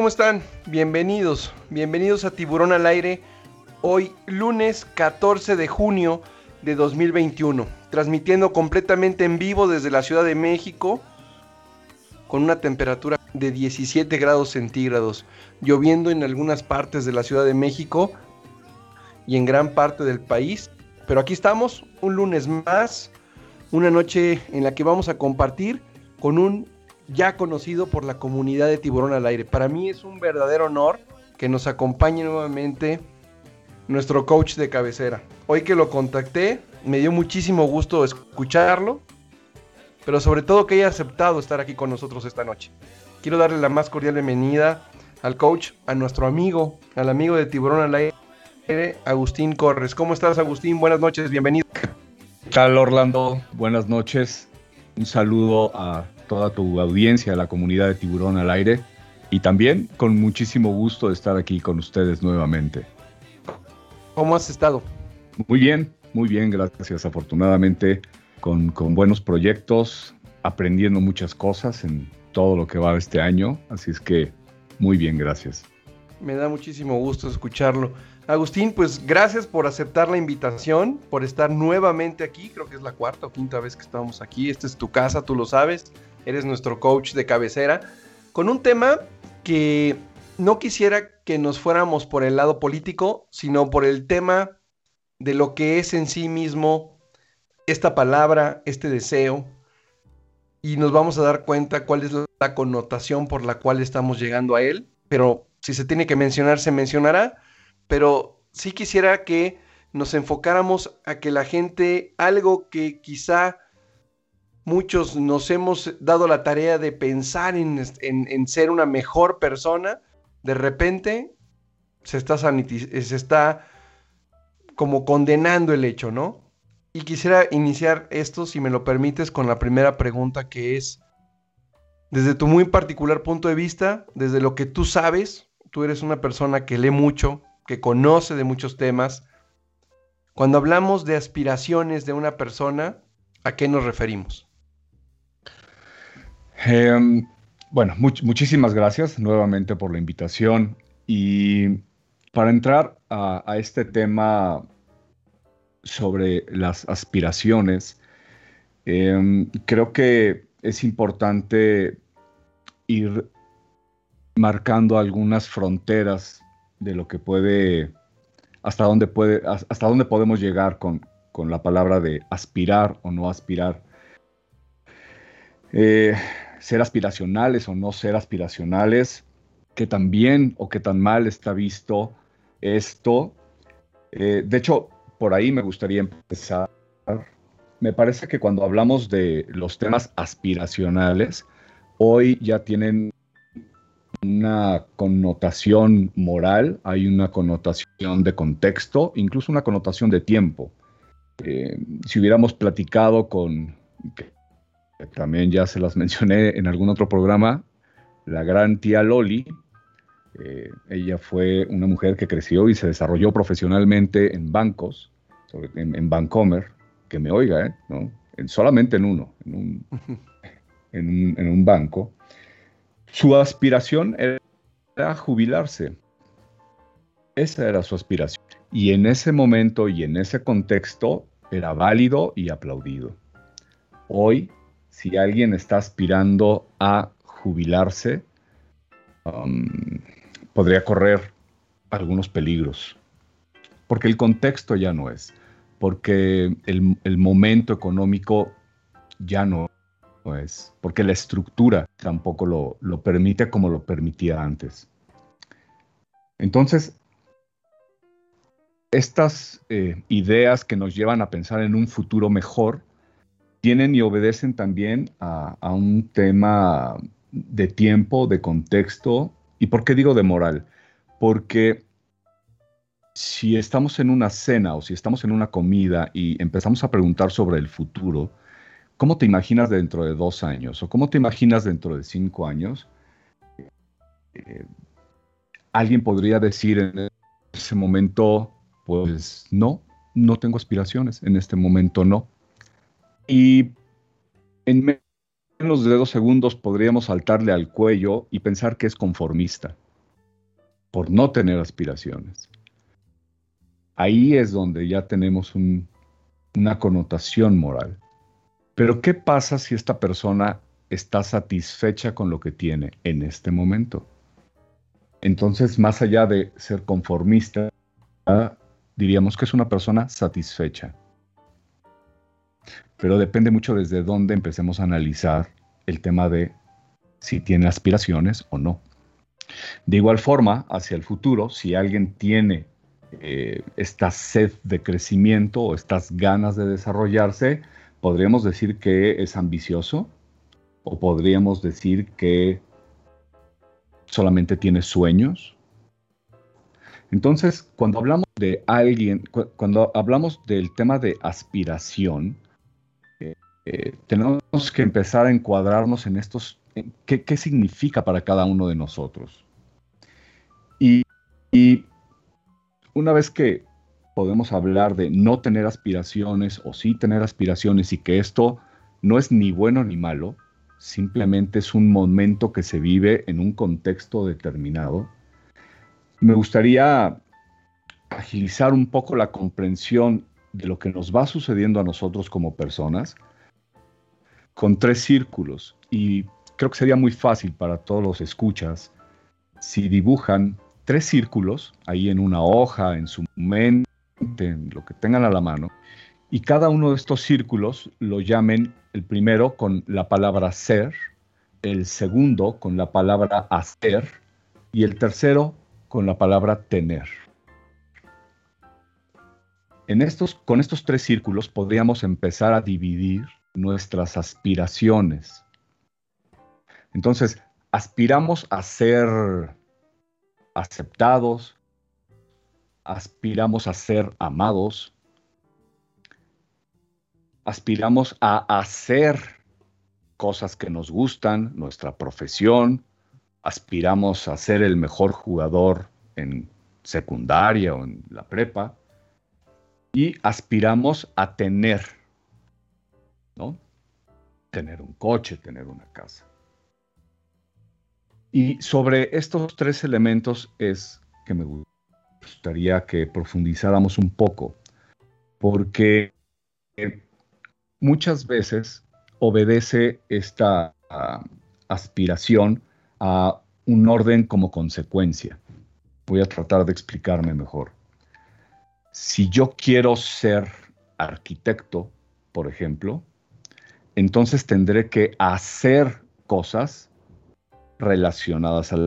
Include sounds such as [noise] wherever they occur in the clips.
¿cómo están? Bienvenidos, bienvenidos a Tiburón al Aire. Hoy lunes 14 de junio de 2021, transmitiendo completamente en vivo desde la Ciudad de México con una temperatura de 17 grados centígrados, lloviendo en algunas partes de la Ciudad de México y en gran parte del país. Pero aquí estamos, un lunes más, una noche en la que vamos a compartir con un ya conocido por la comunidad de Tiburón al Aire. Para mí es un verdadero honor que nos acompañe nuevamente nuestro coach de cabecera. Hoy que lo contacté, me dio muchísimo gusto escucharlo, pero sobre todo que haya aceptado estar aquí con nosotros esta noche. Quiero darle la más cordial bienvenida al coach, a nuestro amigo, al amigo de Tiburón al Aire, Agustín Corres. ¿Cómo estás, Agustín? Buenas noches, bienvenido. ¿Qué tal, Orlando? Buenas noches. Un saludo a toda tu audiencia, la comunidad de Tiburón al Aire y también con muchísimo gusto de estar aquí con ustedes nuevamente. ¿Cómo has estado? Muy bien, muy bien, gracias. Afortunadamente, con, con buenos proyectos, aprendiendo muchas cosas en todo lo que va este año, así es que muy bien, gracias. Me da muchísimo gusto escucharlo. Agustín, pues gracias por aceptar la invitación, por estar nuevamente aquí. Creo que es la cuarta o quinta vez que estamos aquí. Esta es tu casa, tú lo sabes eres nuestro coach de cabecera, con un tema que no quisiera que nos fuéramos por el lado político, sino por el tema de lo que es en sí mismo esta palabra, este deseo, y nos vamos a dar cuenta cuál es la connotación por la cual estamos llegando a él, pero si se tiene que mencionar, se mencionará, pero sí quisiera que nos enfocáramos a que la gente, algo que quizá muchos nos hemos dado la tarea de pensar en, ser una mejor persona, de repente se está, se está como condenando el hecho, ¿no? Y quisiera iniciar esto, si me lo permites, con la primera pregunta que es, desde tu muy particular punto de vista, desde lo que tú sabes, tú eres una persona que lee mucho, que conoce de muchos temas, cuando hablamos de aspiraciones de una persona, ¿a qué nos referimos? Em, bueno, muchísimas gracias nuevamente por la invitación. Y para entrar a, este tema sobre las aspiraciones, em, creo que es importante ir marcando algunas fronteras de lo que puede, hasta dónde puede, hasta dónde podemos llegar con, con la palabra de aspirar o no aspirar. Eh, ser aspiracionales o no ser aspiracionales, qué tan bien o qué tan mal está visto esto. Eh, de hecho, por ahí me gustaría empezar. Me parece que cuando hablamos de los temas aspiracionales, hoy ya tienen una connotación moral, hay una connotación de contexto, incluso una connotación de tiempo. Eh, si hubiéramos platicado con, también ya se las [laughs] mencioné en algún otro programa, la gran tía Loli. Eh, ella fue una mujer que creció y se desarrolló profesionalmente en bancos, en, en Bancomer, que me oiga, ¿eh? ¿no? solamente en uno, [laughs] en un, en un banco. Su aspiración era jubilarse. Esa era su aspiración. Y en ese momento y en ese contexto era válido y aplaudido. Hoy si alguien está aspirando a jubilarse, um, podría correr algunos peligros. Porque el contexto ya no es, porque el, momento económico ya no es, porque la estructura tampoco lo, permite como lo permitía antes. Entonces, estas eh, ideas que nos llevan a pensar en un futuro mejor tienen y obedecen también a, un tema de tiempo, de contexto. ¿Y por qué digo de moral? Porque si estamos en una cena o si estamos en una comida y empezamos a preguntar sobre el futuro, ¿cómo te imaginas dentro de dos años? ¿O cómo te imaginas dentro de cinco años? Eh, alguien podría decir en ese momento, pues no, no tengo aspiraciones, en este momento no. Y en menos de dos segundos podríamos saltarle al cuello y pensar que es conformista. por no tener aspiraciones. Ahí es donde ya tenemos una connotación moral. Pero ¿qué pasa si esta persona está satisfecha con lo que tiene en este momento? Entonces, más allá de ser conformista, diríamos que es una persona satisfecha. Pero depende mucho desde dónde empecemos a analizar el tema de si tiene aspiraciones o no. De igual forma, hacia el futuro, si alguien tiene eh, esta sed de crecimiento o estas ganas de desarrollarse, podríamos decir que es ambicioso o podríamos decir que solamente tiene sueños. Entonces, cuando hablamos de alguien, cuando hablamos del tema de aspiración, eh, tenemos que empezar a encuadrarnos en estos, qué, significa para cada uno de nosotros. Y, y una vez que podemos hablar de no tener aspiraciones o sí tener aspiraciones y que esto no es ni bueno ni malo, simplemente es un momento que se vive en un contexto determinado. Me gustaría agilizar un poco la comprensión de lo que nos va sucediendo a nosotros como personas con tres círculos y creo que sería muy fácil para todos los escuchas si dibujan tres círculos ahí en una hoja, en su mente, en lo que tengan a la mano, y cada uno de estos círculos lo llamen el primero con la palabra ser, el segundo con la palabra hacer y el tercero con la palabra tener. En estos, con estos tres círculos podríamos empezar a dividir nuestras aspiraciones. Entonces, aspiramos a ser aceptados, aspiramos a ser amados, aspiramos a hacer cosas que nos gustan, nuestra profesión, aspiramos a ser el mejor jugador en secundaria o en la prepa y aspiramos a tener, ¿no? Tener un coche, tener una casa. Y sobre estos tres elementos es que me gustaría que profundizáramos un poco, porque muchas veces obedece esta ah, aspiración a un orden como consecuencia. Voy a tratar de explicarme mejor. Si yo quiero ser arquitecto, por ejemplo, entonces tendré que hacer cosas relacionadas a la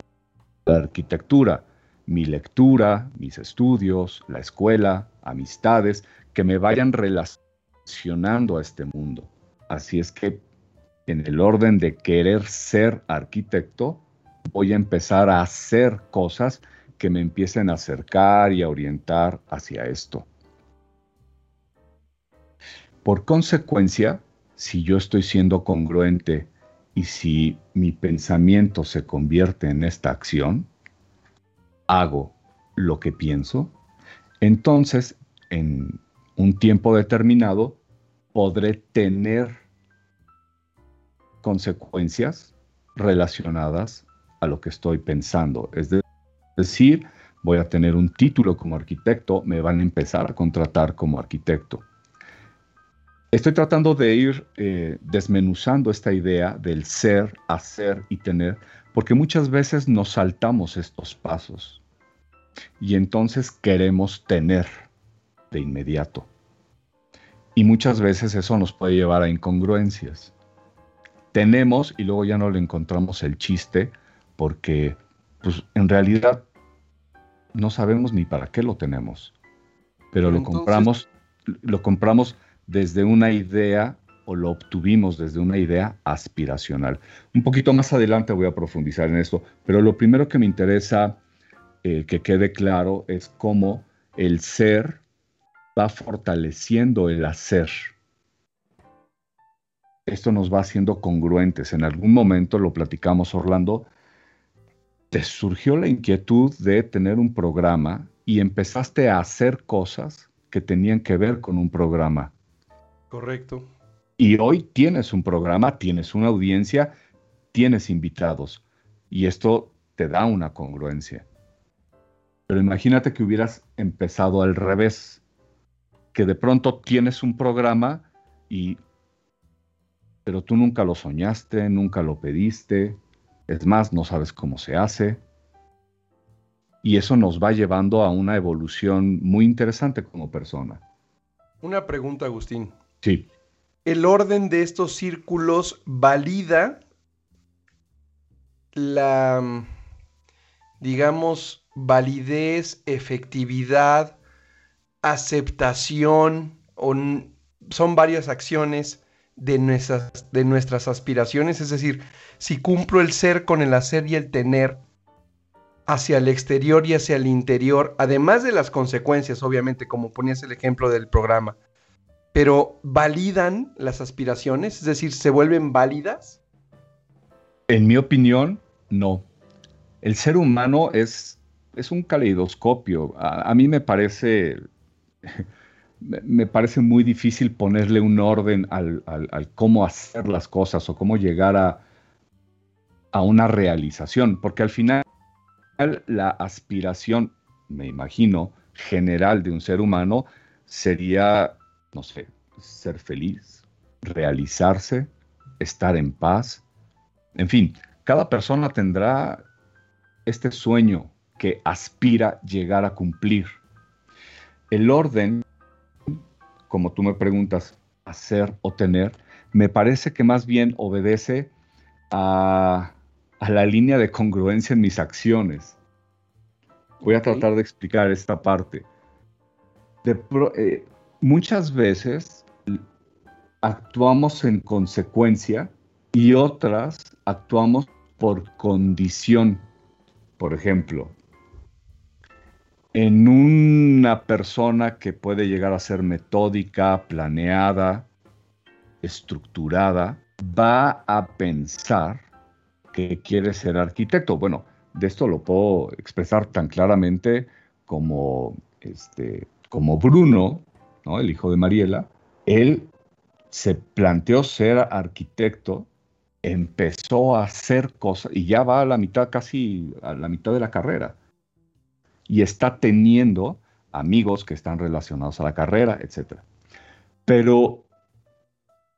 arquitectura, mi lectura, mis estudios, la escuela, amistades, que me vayan relacionando a este mundo. Así es que en el orden de querer ser arquitecto, voy a empezar a hacer cosas que me empiecen a acercar y a orientar hacia esto. Por consecuencia, si yo estoy siendo congruente y si mi pensamiento se convierte en esta acción, hago lo que pienso, entonces en un tiempo determinado podré tener consecuencias relacionadas a lo que estoy pensando. Es decir, voy a tener un título como arquitecto, me van a empezar a contratar como arquitecto. Estoy tratando de ir eh, desmenuzando esta idea del ser, hacer y tener, porque muchas veces nos saltamos estos pasos y entonces queremos tener de inmediato. Y muchas veces eso nos puede llevar a incongruencias. Tenemos y luego ya no le encontramos el chiste porque pues, en realidad no sabemos ni para qué lo tenemos. Pero lo compramos, lo compramos desde una idea o lo obtuvimos desde una idea aspiracional. Un poquito más adelante voy a profundizar en esto, pero lo primero que me interesa eh, que quede claro es cómo el ser va fortaleciendo el hacer. Esto nos va haciendo congruentes. En algún momento lo platicamos, Orlando, te surgió la inquietud de tener un programa y empezaste a hacer cosas que tenían que ver con un programa Correcto. Y hoy tienes un programa, tienes una audiencia, tienes invitados. Y esto te da una congruencia. Pero imagínate que hubieras empezado al revés, que de pronto tienes un programa y pero tú nunca lo soñaste, nunca lo pediste, es más, no sabes cómo se hace. Y eso nos va llevando a una evolución muy interesante como persona. Una pregunta, Agustín. Sí. ¿El orden de estos círculos valida la, digamos, validez, efectividad, aceptación, son varias acciones de nuestras, de nuestras aspiraciones, es decir, si cumplo el ser con el hacer y el tener hacia el exterior y hacia el interior, además de las consecuencias, obviamente, como ponías el ejemplo del programa, pero validan las aspiraciones, es decir, se vuelven válidas? En mi opinión, no. El ser humano es, es un caleidoscopio. A, mí me parece, [laughs] me parece muy difícil ponerle un orden al, cómo hacer las cosas o cómo llegar a, a una realización, porque al final la aspiración, me imagino, general de un ser humano sería, no sé, ser feliz, realizarse, estar en paz, en fin, cada persona tendrá este sueño que aspira llegar a cumplir. El orden, como tú me preguntas, hacer o tener, me parece que más bien obedece a, la línea de congruencia en mis acciones. Voy a tratar de explicar esta parte. Eh, muchas veces actuamos en consecuencia y otras actuamos por condición. Por ejemplo, en una persona que puede llegar a ser metódica, planeada, estructurada, va a pensar que quiere ser arquitecto. Bueno, de esto lo puedo expresar tan claramente como, este, como Bruno, el hijo de Mariela. Él se planteó ser arquitecto empezó a hacer cosas y ya va a la mitad, casi a la mitad de la carrera. Y está teniendo amigos que están relacionados a la carrera, etc. Pero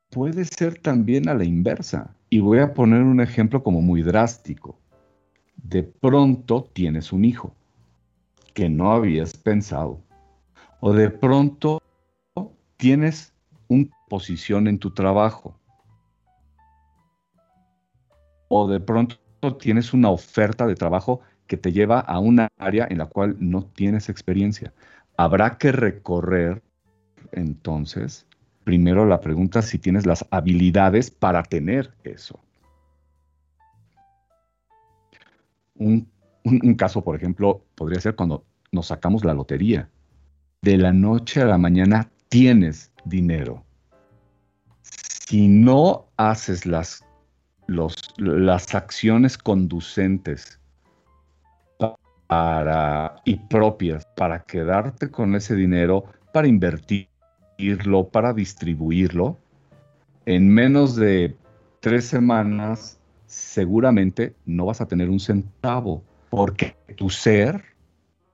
puede ser también a la inversa. Y voy a poner un ejemplo como muy drástico. De pronto tienes un hijo que no habías pensado. O de pronto tienes una posición en tu trabajo o de pronto tienes una oferta de trabajo que te lleva a una área en la cual no tienes experiencia. Habrá que recorrer entonces primero la pregunta si tienes las habilidades para tener eso. Un, caso, por ejemplo, podría ser cuando nos sacamos la lotería. De la noche a la mañana tienes dinero. Si no haces las las acciones conducentes para, y propias para quedarte con ese dinero, para invertirlo, para distribuirlo, en menos de tres semanas seguramente no vas a tener un centavo, porque tu ser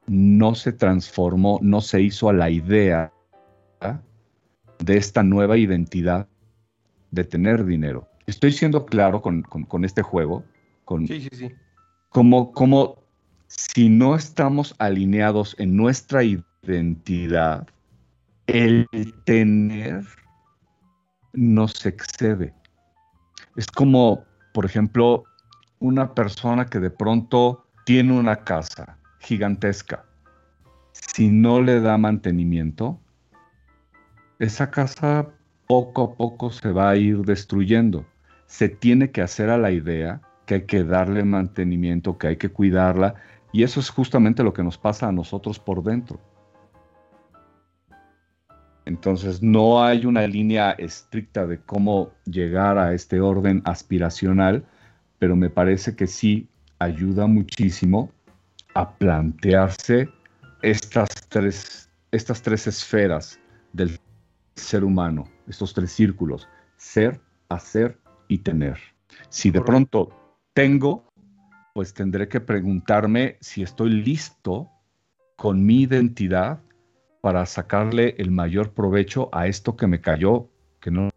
no se transformó, no se hizo a la idea de esta nueva identidad de tener dinero estoy siendo claro con, este juego. Con, sí, sí, sí. Como, como si no estamos alineados en nuestra identidad, el tener nos excede. Es como, por ejemplo, una persona que de pronto tiene una casa gigantesca. Si no le da mantenimiento, esa casa poco a poco se va a ir destruyendo se tiene que hacer a la idea que hay que darle mantenimiento, que hay que cuidarla, y eso es justamente lo que nos pasa a nosotros por dentro. Entonces no hay una línea estricta de cómo llegar a este orden aspiracional, pero me parece que sí ayuda muchísimo a plantearse estas tres, estas tres esferas del ser humano, estos tres círculos, ser, hacer y tener. Si de pronto tengo, pues tendré que preguntarme si estoy listo con mi identidad para sacarle el mayor provecho a esto que me cayó, que no,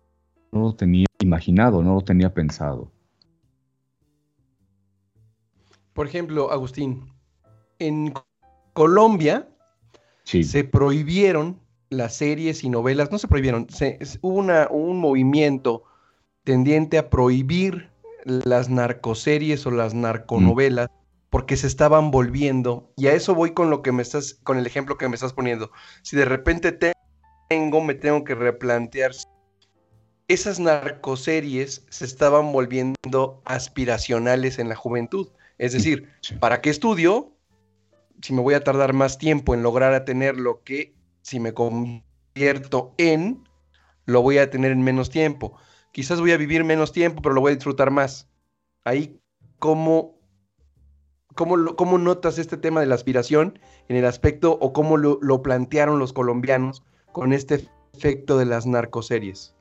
lo tenía imaginado, no lo tenía pensado. Por ejemplo, Agustín, en Colombia se prohibieron las series y novelas, no se prohibieron, hubo un movimiento tendiente a prohibir las narcoseries o las narconovelas porque se estaban volviendo, y a eso voy con lo que me estás, con el ejemplo que me estás poniendo. Si de repente tengo, me tengo que replantear. Esas narcoseries se estaban volviendo aspiracionales en la juventud. Es decir, ¿para qué estudio? Si me voy a tardar más tiempo en lograr a tener lo que si me convierto en, lo voy a tener en menos tiempo. Quizás voy a vivir menos tiempo, pero lo voy a disfrutar más. Ahí, ¿cómo ¿Cómo, notas este tema de la aspiración en el aspecto o cómo lo, plantearon los colombianos con este efecto de las narcoseries?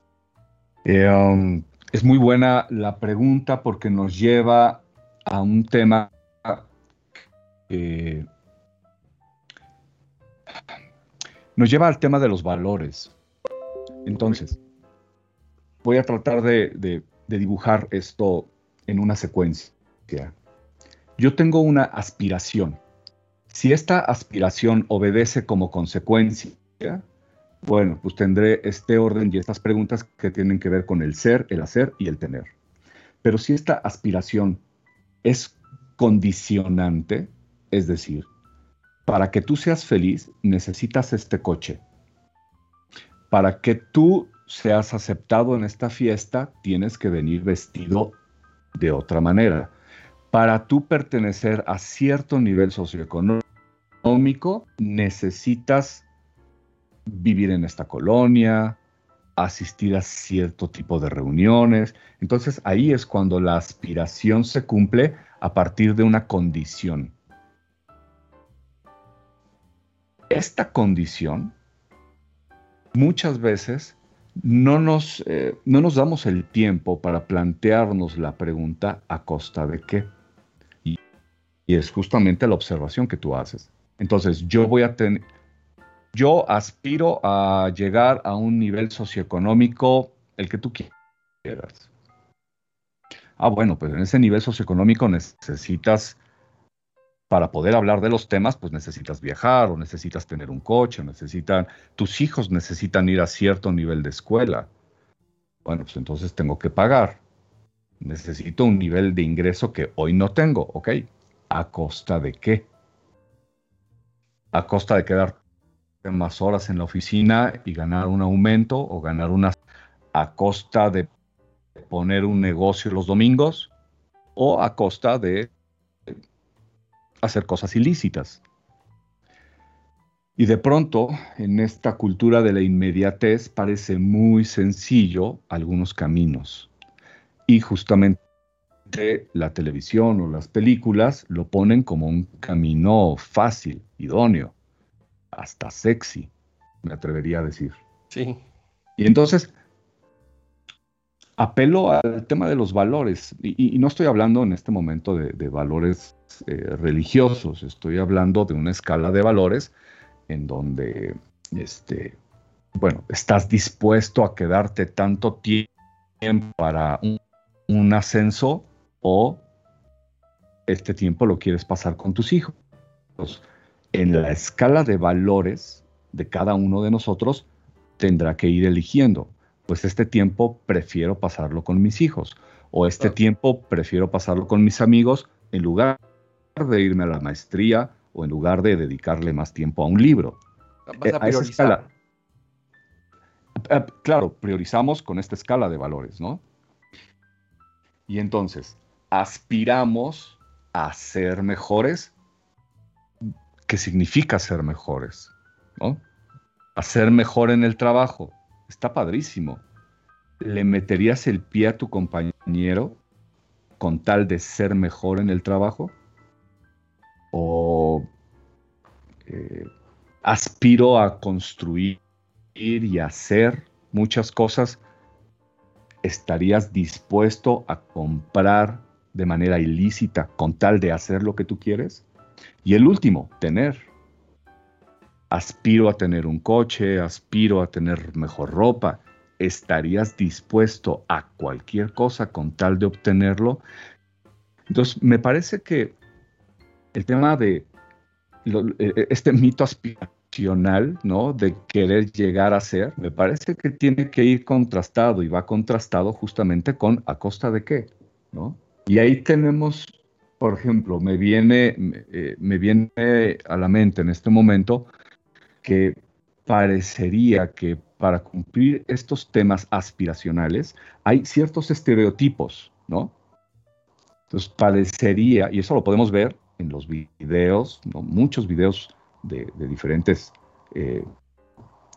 Eh, um, es muy buena la pregunta porque nos lleva a un tema nos lleva al tema de los valores. Entonces, voy a tratar de dibujar esto en una secuencia yo tengo una aspiración. Si esta aspiración obedece como consecuencia, bueno, pues tendré este orden y estas preguntas que tienen que ver con el ser, el hacer y el tener. Pero si esta aspiración es condicionante, es decir, para que tú seas feliz necesitas este coche. Para que tú seas aceptado en esta fiesta, tienes que venir vestido de otra manera para tú pertenecer a cierto nivel socioeconómico, necesitas vivir en esta colonia, asistir a cierto tipo de reuniones. Entonces ahí es cuando la aspiración se cumple a partir de una condición. Esta condición muchas veces no nos, eh, no nos damos el tiempo para plantearnos la pregunta a costa de qué. Y es justamente la observación que tú haces. Entonces, yo voy a tener, yo aspiro a llegar a un nivel socioeconómico, el que tú quieras. Ah, bueno, pues en ese nivel socioeconómico necesitas, para poder hablar de los temas, pues necesitas viajar o necesitas tener un coche, o necesitan, tus hijos necesitan ir a cierto nivel de escuela. Bueno, pues entonces tengo que pagar. Necesito un nivel de ingreso que hoy no tengo, ¿ok? ¿A costa de qué? ¿A costa de quedar más horas en la oficina y ganar un aumento o ganar unas a costa de poner un negocio los domingos o a costa de hacer cosas ilícitas. Y de pronto, en esta cultura de la inmediatez, parece muy sencillo algunos caminos. Y justamente la televisión o las películas lo ponen como un camino fácil, idóneo, hasta sexy, me atrevería a decir. Sí. Y entonces, apelo al tema de los valores, y, no estoy hablando en este momento de, valores eh, religiosos, estoy hablando de una escala de valores en donde, este, bueno, estás dispuesto a quedarte tanto tiempo para un ascenso o este tiempo lo quieres pasar con tus hijos. En la escala de valores de cada uno de nosotros tendrá que ir eligiendo, pues este tiempo prefiero pasarlo con mis hijos o este tiempo prefiero pasarlo con mis amigos en lugar de irme a la maestría o en lugar de dedicarle más tiempo a un libro. Vas a, priorizar. Eh, claro, priorizamos con esta escala de valores, ¿no? Y entonces, aspiramos a ser mejores, ¿qué significa ser mejores? ¿no? A ser mejor en el trabajo. Está padrísimo. ¿Le meterías el pie a tu compañero con tal de ser mejor en el trabajo? ¿O eh, aspiro a construir y hacer muchas cosas? ¿Estarías dispuesto a comprar de manera ilícita con tal de hacer lo que tú quieres. Y el último, tener. Aspiro a tener un coche, aspiro a tener mejor ropa, ¿estarías dispuesto a cualquier cosa con tal de obtenerlo? Entonces, me parece que el tema de e, este mito aspiracional, ¿no? De querer llegar a ser, me parece que tiene que ir contrastado y va contrastado justamente con a costa de qué, ¿no? Y ahí tenemos, por ejemplo, me viene, eh, me viene a la mente en este momento que parecería que para cumplir estos temas aspiracionales hay ciertos estereotipos, ¿no? Entonces parecería, y eso lo podemos ver en los videos, muchos videos de, diferentes eh,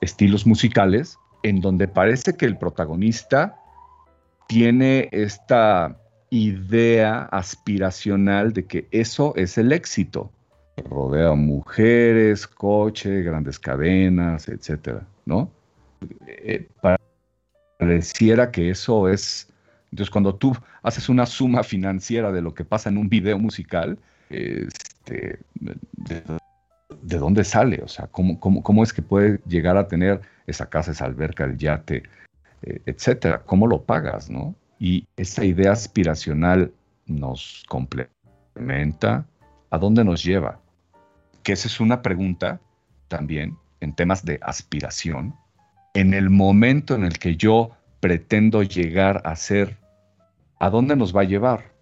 estilos musicales, en donde parece que el protagonista tiene esta idea aspiracional de que eso es el éxito. Rodea mujeres, coche, grandes cadenas, etcétera, ¿no? Eh, pareciera que eso es. Entonces, cuando tú haces una suma financiera de lo que pasa en un video musical, este, de, dónde sale, o sea, ¿cómo, cómo, es que puede llegar a tener esa casa, esa alberca, el yate, eh, etcétera, cómo lo pagas, ¿no? Y esa idea aspiracional nos complementa, ¿a dónde nos lleva? Que esa es una pregunta también en temas de aspiración. En el momento en el que yo pretendo llegar a ser, ¿a dónde nos va a llevar?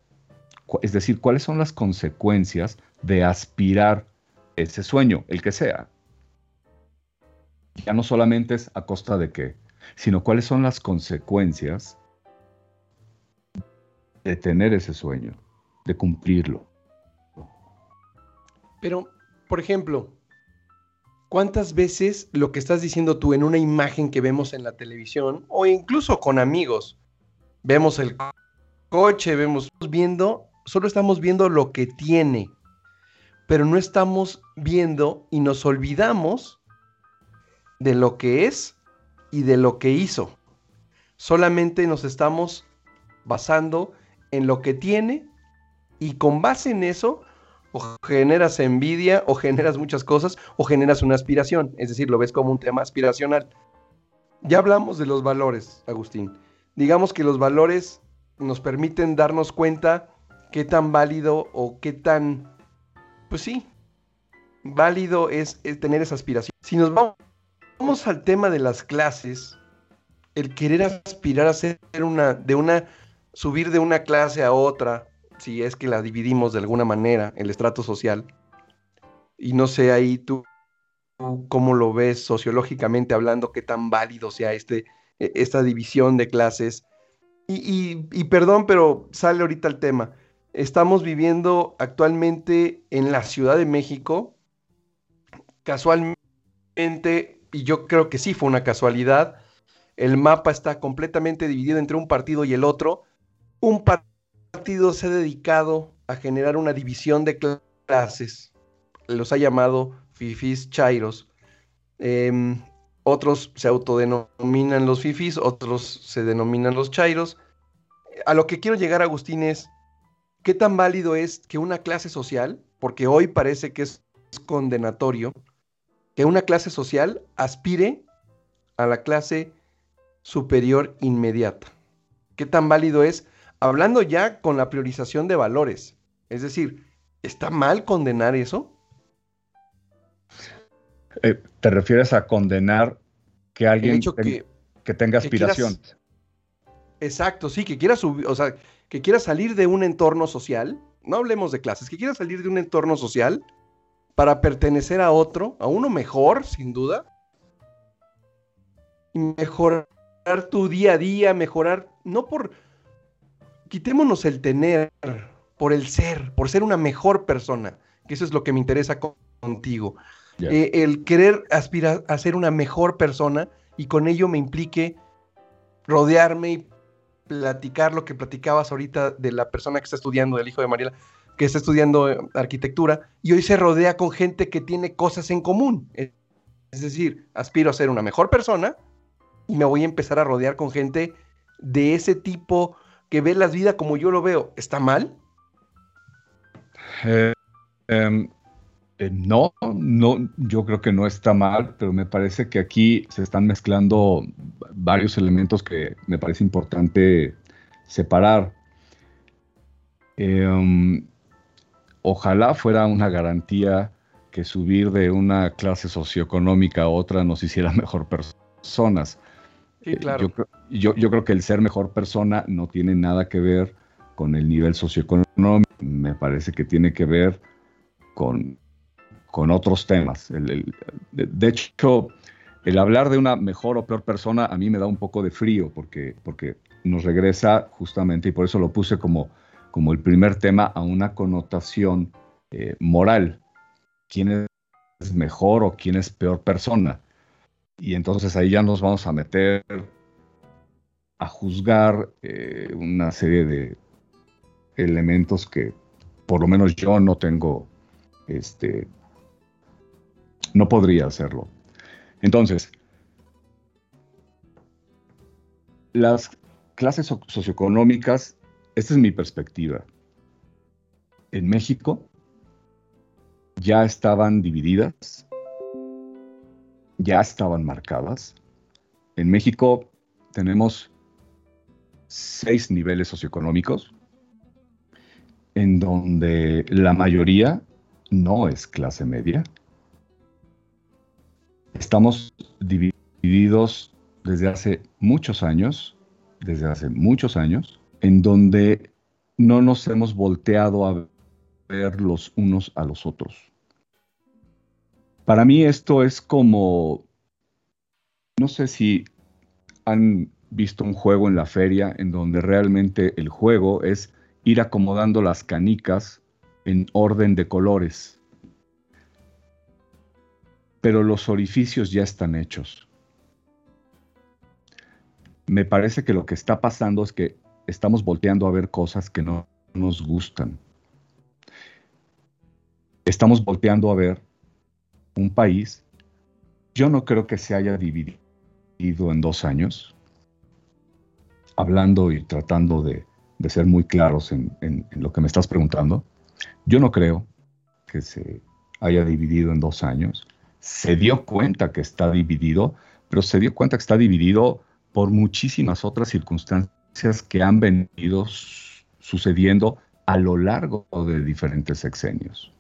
es decir, cuáles son las consecuencias de aspirar ese sueño, el que sea. Ya no solamente es a costa de qué, sino cuáles son las consecuencias de tener ese sueño, de cumplirlo. Pero, por ejemplo, ¿cuántas veces lo que estás diciendo tú en una imagen que vemos en la televisión o incluso con amigos, vemos el coche, vemos viendo solo estamos viendo lo que tiene, pero no estamos viendo y nos olvidamos de lo que es y de lo que hizo. Solamente nos estamos basando en lo que tiene y con base en eso o generas envidia o generas muchas cosas o generas una aspiración, es decir, lo ves como un tema aspiracional. Ya hablamos de los valores, Agustín. Digamos que los valores nos permiten darnos cuenta qué tan válido o qué tan, pues sí, válido es, tener esa aspiración. Si nos vamos, al tema de las clases, el querer aspirar a ser una, de una, subir de una clase a otra, si es que la dividimos de alguna manera, el estrato social, y no sé ahí tú cómo lo ves sociológicamente hablando, qué tan válido sea este, e, esta división de clases. Y, y perdón, pero sale ahorita el tema estamos viviendo actualmente en la Ciudad de México. Casualmente, y yo creo que sí fue una casualidad, el mapa está completamente dividido entre un partido y el otro. Un partido se ha dedicado a generar una división de clases. Los ha llamado fifis chairos. Em, otros se autodenominan los fifis, otros se denominan los chairos. A lo que quiero llegar, Agustín, es ¿Qué tan válido es que una clase social, porque hoy parece que es condenatorio, que una clase social aspire a la clase superior inmediata? ¿Qué tan válido es? Hablando ya con la priorización de valores. Es decir, ¿está mal condenar eso? Eh, ¿Te refieres a condenar que alguien que, tenga aspiración? exacto, sí, que quiera subir, o sea, que quiera salir de un entorno social, no hablemos de clases, que quiera salir de un entorno social para pertenecer a otro, a uno mejor, sin duda, y mejorar tu día a día, mejorar, no por, quitémonos el tener, por el ser, por ser una mejor persona, que eso es lo que me interesa contigo. Eh, el querer aspirar a ser una mejor persona y con ello me implique rodearme y platicar lo que platicabas ahorita de la persona que está estudiando, del hijo de Mariela, que está estudiando eh, arquitectura, y hoy se rodea con gente que tiene cosas en común. Es decir, aspiro a ser una mejor persona y me voy a empezar a rodear con gente de ese tipo que ve las vidas como yo lo veo. ¿Está mal? Eh, em, Eh, no, no, yo creo que no está mal, pero me parece que aquí se están mezclando varios elementos que me parece importante separar. Em, ojalá fuera una garantía que subir de una clase socioeconómica a otra nos hiciera mejor personas. Sí, eh, claro. yo, yo creo que el ser mejor persona no tiene nada que ver con el nivel socioeconómico, me parece que tiene que ver con con otros temas. de, hecho, el hablar de una mejor o peor persona a mí me da un poco de frío porque, porque nos regresa justamente, y por eso lo puse como, como el primer tema, a una connotación eh, moral. ¿Quién es mejor o quién es peor persona? Y entonces ahí ya nos vamos a meter a juzgar eh, una serie de elementos que por lo menos yo no tengo este, no podría hacerlo. Entonces, las clases socioeconómicas, esta es mi perspectiva. En México ya estaban divididas, ya estaban marcadas. En México tenemos seis niveles socioeconómicos, en donde la mayoría no es clase media, Estamos divididos desde hace muchos años, desde hace muchos años, en donde no nos hemos volteado a ver los unos a los otros. Para mí esto es como, no sé si han visto un juego en la feria en donde realmente el juego es ir acomodando las canicas en orden de colores pero los orificios ya están hechos. Me parece que lo que está pasando es que estamos volteando a ver cosas que no nos gustan. Estamos volteando a ver un país. Yo no creo que se haya dividido en dos años, hablando y tratando de, ser muy claros en lo que me estás preguntando. Yo no creo que se haya dividido en dos años se dio cuenta que está dividido, pero se dio cuenta que está dividido por muchísimas otras circunstancias que han venido sucediendo a lo largo de diferentes sexenios.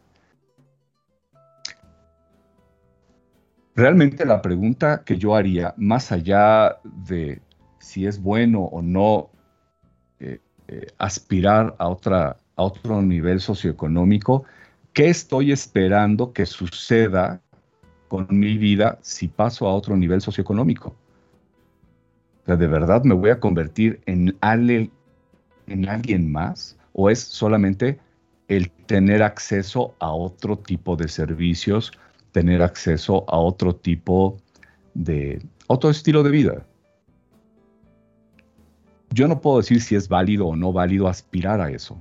Realmente la pregunta que yo haría, más allá de si es bueno o no eh, eh, aspirar a, otra, a otro nivel socioeconómico, ¿qué estoy esperando que suceda con mi vida si paso a otro nivel socioeconómico? O sea, ¿de verdad me voy a convertir en, en alguien más? ¿O es solamente el tener acceso a otro tipo de servicios, tener acceso a otro tipo de, otro estilo de vida? Yo no puedo decir si es válido o no válido aspirar a eso.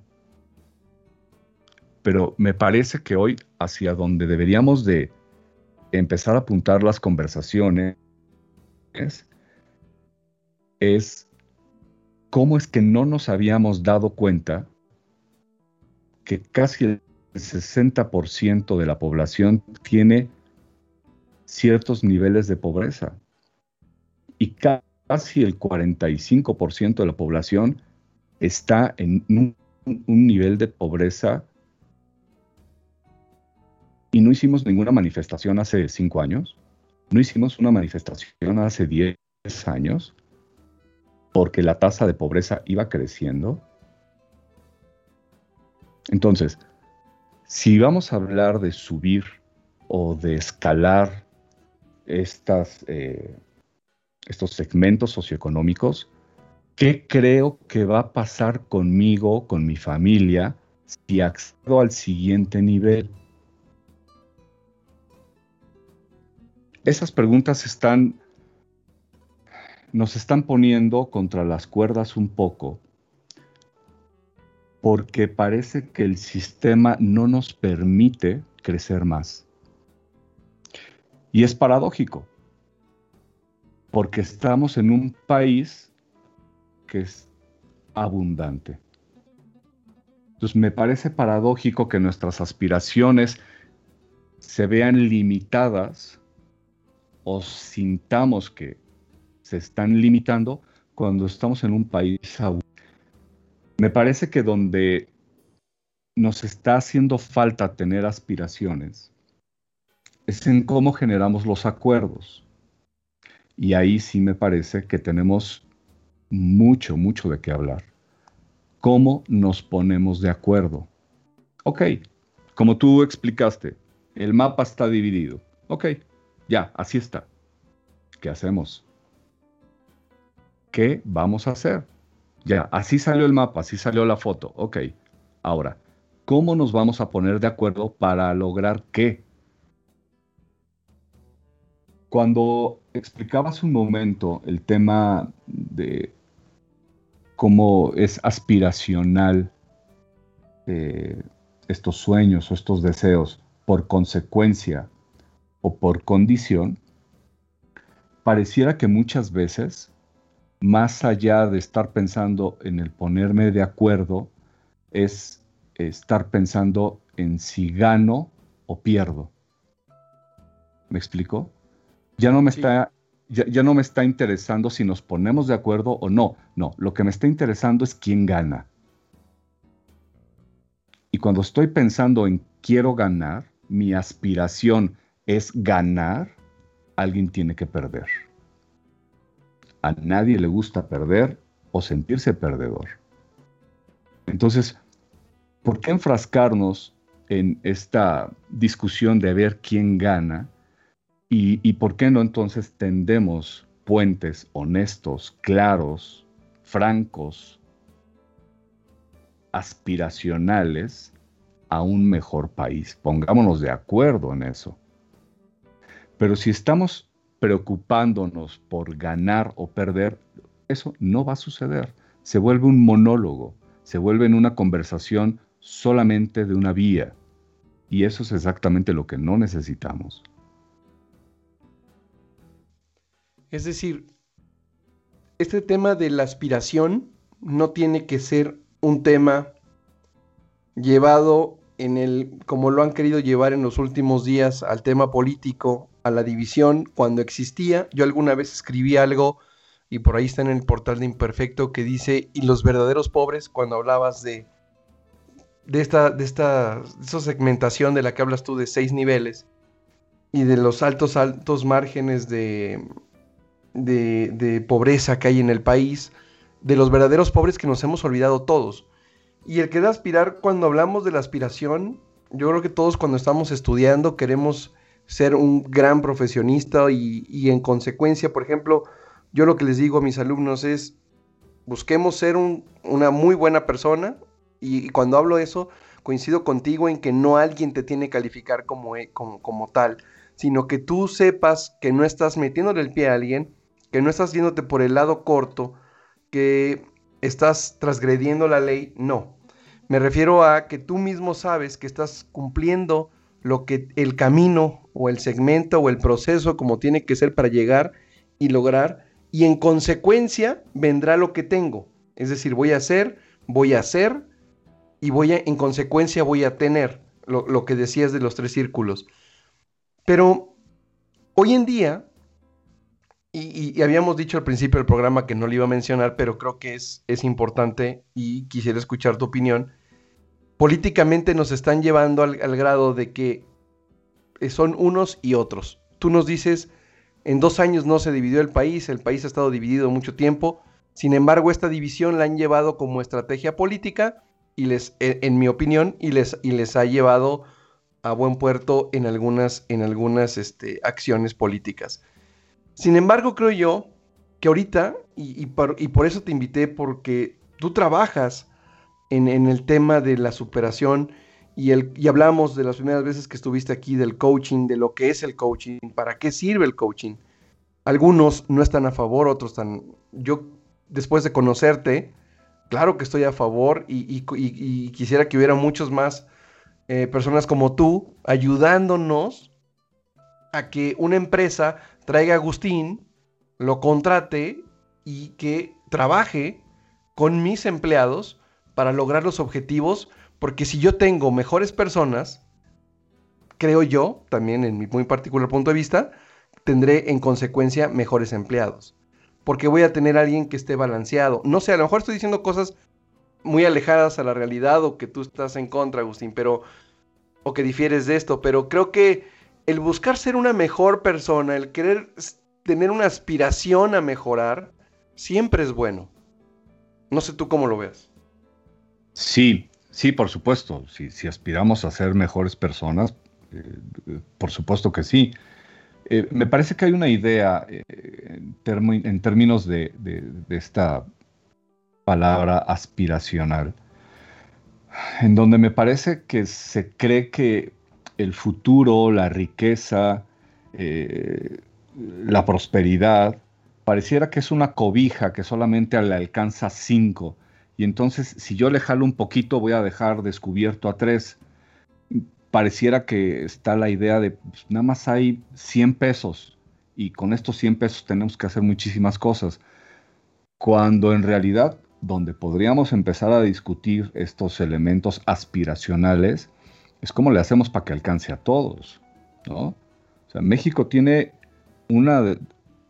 Pero me parece que hoy hacia donde deberíamos de empezar a apuntar las conversaciones es cómo es que no nos habíamos dado cuenta que casi el 60% de la población tiene ciertos niveles de pobreza. Y casi el 45% de la población está en un, un nivel de pobreza. Y no hicimos ninguna manifestación hace cinco años, no hicimos una manifestación hace diez años, porque la tasa de pobreza iba creciendo. Entonces, si vamos a hablar de subir o de escalar eh, estos segmentos socioeconómicos, ¿qué creo que va a pasar conmigo, con mi familia, si accedo al siguiente nivel? Esas preguntas están, nos están poniendo contra las cuerdas un poco, porque parece que el sistema no nos permite crecer más. Y es paradójico, porque estamos en un país que es abundante. Entonces me parece paradójico que nuestras aspiraciones se vean limitadas o sintamos que se están limitando cuando estamos en un país Me parece que donde nos está haciendo falta tener aspiraciones es en cómo generamos los acuerdos. Y ahí sí me parece que tenemos mucho, mucho de qué hablar. ¿Cómo nos ponemos de acuerdo? Ok, como tú explicaste, el mapa está dividido. Ok, ya, así está. ¿Qué hacemos? ¿Qué vamos a hacer? Ya, así salió el mapa, así salió la foto. Ok, ahora, ¿cómo nos vamos a poner de acuerdo para lograr qué? Cuando explicabas un momento el tema de cómo es aspiracional eh, estos sueños o estos deseos por consecuencia o por condición, pareciera que muchas veces, más allá de estar pensando en el ponerme de acuerdo, es estar pensando en si gano o pierdo. ¿Me explico? Ya no me está ya, no me está interesando si nos ponemos de acuerdo o no. No, lo que me está interesando es quién gana. Y cuando estoy pensando en quiero ganar, mi aspiración es ganar, alguien tiene que perder. A nadie le gusta perder o sentirse perdedor. Entonces, ¿por qué enfrascarnos en esta discusión de ver quién gana ¿Y, por qué no entonces tendemos puentes honestos, claros, francos, aspiracionales a un mejor país? Pongámonos de acuerdo en eso. Pero si estamos preocupándonos por ganar o perder, eso no va a suceder. Se vuelve un monólogo, se vuelve en una conversación solamente de una vía. Y eso es exactamente lo que no necesitamos. Es decir, este tema de la aspiración no tiene que ser un tema llevado en el, como lo han querido llevar en los últimos días, al tema político, a la división, cuando existía. Yo alguna vez escribí algo, y por ahí está en el portal de Imperfecto, que dice, y los verdaderos pobres, cuando hablabas de, de esta, de esta, de esta segmentación de la que hablas tú de seis niveles, y de los altos, altos márgenes de, de, pobreza que hay en el país, de los verdaderos pobres que nos hemos olvidado todos. Y el que de aspirar, cuando hablamos de la aspiración, yo creo que todos cuando estamos estudiando queremos ser un gran profesionista y, en consecuencia, por ejemplo, yo lo que les digo a mis alumnos es, busquemos ser una muy buena persona y, cuando hablo eso, coincido contigo en que no alguien te tiene que calificar como, como, como tal, sino que tú sepas que no estás metiéndole el pie a alguien, que no estás yéndote por el lado corto, que estás transgrediendo la ley, no. Me refiero a que tú mismo sabes que estás cumpliendo lo que el camino o el segmento o el proceso como tiene que ser para llegar y lograr y en consecuencia vendrá lo que tengo. Es decir, voy a hacer, voy a hacer y voy en consecuencia voy a tener lo, lo que decías de los tres círculos. Pero hoy en día y, habíamos dicho al principio del programa que no lo iba a mencionar, pero creo que es, es importante y quisiera escuchar tu opinión. Políticamente nos están llevando al, grado de que son unos y otros. Tú nos dices, en dos años no se dividió el país, el país ha estado dividido mucho tiempo, sin embargo esta división la han llevado como estrategia política y les, en, mi opinión, y les, y les ha llevado a buen puerto en algunas, en algunas este, acciones políticas. Sin embargo, creo yo que ahorita, y, por, eso te invité, porque tú trabajas en, el tema de la superación y, el, y hablamos de las primeras veces que estuviste aquí del coaching, de lo que es el coaching, para qué sirve el coaching. Algunos no están a favor, otros están... Yo, después de conocerte, claro que estoy a favor y, quisiera que hubiera muchos más eh, personas como tú ayudándonos a que una empresa traiga a Agustín, lo contrate y que trabaje con mis empleados para lograr los objetivos, porque si yo tengo mejores personas creo yo, también en mi muy particular punto de vista, tendré en consecuencia mejores empleados. Porque voy a tener a alguien que esté balanceado. No sé, a lo mejor estoy diciendo cosas muy alejadas a la realidad o que tú estás en contra, Agustín, pero o que difieres de esto, pero creo que el buscar ser una mejor persona, el querer tener una aspiración a mejorar, siempre es bueno. No sé tú cómo lo ves. Sí, sí, por supuesto. Si, aspiramos a ser mejores personas, eh, por supuesto que sí. Eh, me parece que hay una idea eh, en, términos de, esta palabra aspiracional, en donde me parece que se cree que el futuro, la riqueza, eh, la prosperidad, pareciera que es una cobija que solamente le alcanza cinco. Y entonces, si yo le jalo un poquito, voy a dejar descubierto a tres. Pareciera que está la idea de, pues, nada más hay 100 pesos y con estos 100 pesos tenemos que hacer muchísimas cosas. Cuando en realidad donde podríamos empezar a discutir estos elementos aspiracionales es cómo le hacemos para que alcance a todos, ¿no? O sea, México tiene una de,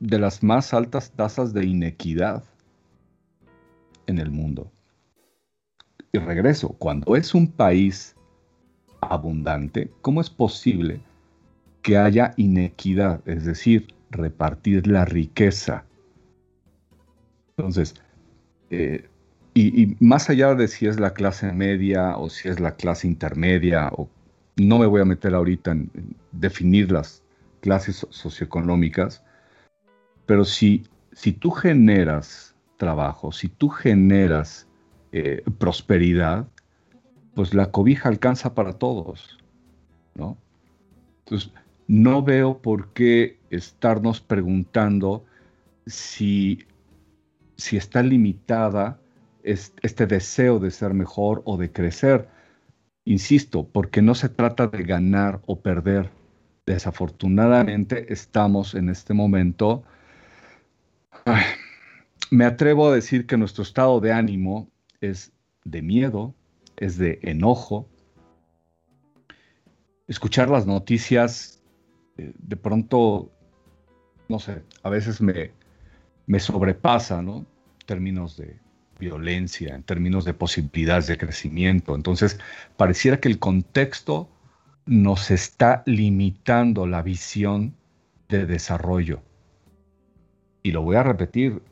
de las más altas tasas de inequidad en el mundo. Regreso, cuando es un país abundante, ¿cómo es posible que haya inequidad? Es decir, repartir la riqueza. Entonces, eh, y, más allá de si es la clase media o si es la clase intermedia, o no me voy a meter ahorita en, definir las clases socioeconómicas, pero si, si tú generas trabajo, si tú generas eh, prosperidad, pues la cobija alcanza para todos, ¿no? Entonces, no veo por qué estarnos preguntando si si está limitada este deseo de ser mejor o de crecer. Insisto, porque no se trata de ganar o perder. Desafortunadamente estamos en este momento, me atrevo a decir que nuestro estado de ánimo es de miedo, es de enojo. Escuchar las noticias eh, de pronto, no sé, a veces me, me sobrepasa, ¿no? En términos de violencia, en términos de posibilidades de crecimiento. Entonces, pareciera que el contexto nos está limitando la visión de desarrollo. Y lo voy a repetir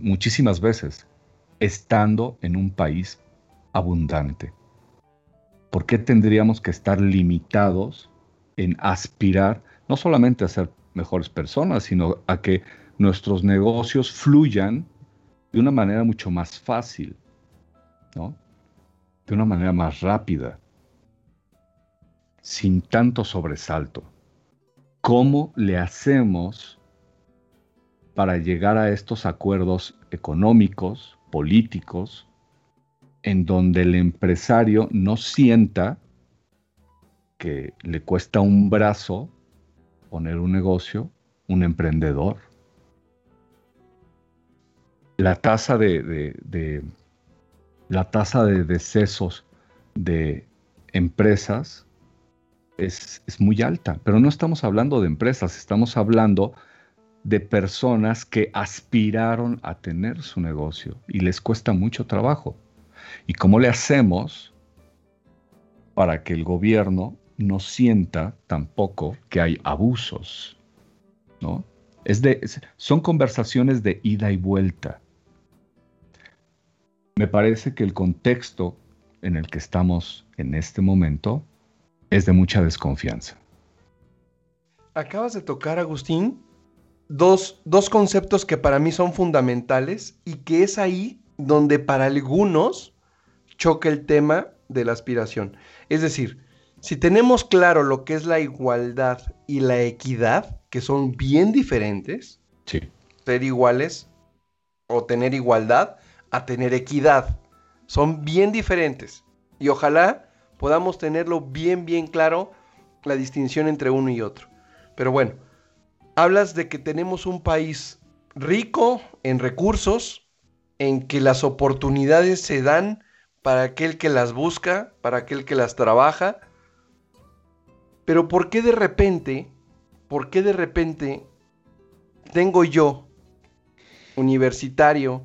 muchísimas veces, estando en un país abundante. ¿Por qué tendríamos que estar limitados en aspirar no solamente a ser mejores personas, sino a que nuestros negocios fluyan de una manera mucho más fácil, ¿no? De una manera más rápida, sin tanto sobresalto. ¿Cómo le hacemos para llegar a estos acuerdos económicos, políticos, en donde el empresario no sienta que le cuesta un brazo poner un negocio, un emprendedor? la tasa de, la tasa de decesos de empresas es, es, muy alta, pero no estamos hablando de empresas, estamos hablando de personas que aspiraron a tener su negocio y les cuesta mucho trabajo. ¿Y cómo le hacemos para que el gobierno no sienta tampoco que hay abusos? ¿no? Es de, son conversaciones de ida y vuelta. Me parece que el contexto en el que estamos en este momento es de mucha desconfianza. Acabas de tocar, Agustín, dos, dos conceptos que para mí son fundamentales y que es ahí donde para algunos choca el tema de la aspiración. Es decir, si tenemos claro lo que es la igualdad y la equidad, que son bien diferentes, ser iguales o tener igualdad, a tener equidad. Son bien diferentes. Y ojalá podamos tenerlo bien, bien claro la distinción entre uno y otro. Pero bueno, hablas de que tenemos un país rico en recursos, en que las oportunidades se dan para aquel que las busca, para aquel que las trabaja. Pero ¿por qué de repente, por qué de repente tengo yo, universitario,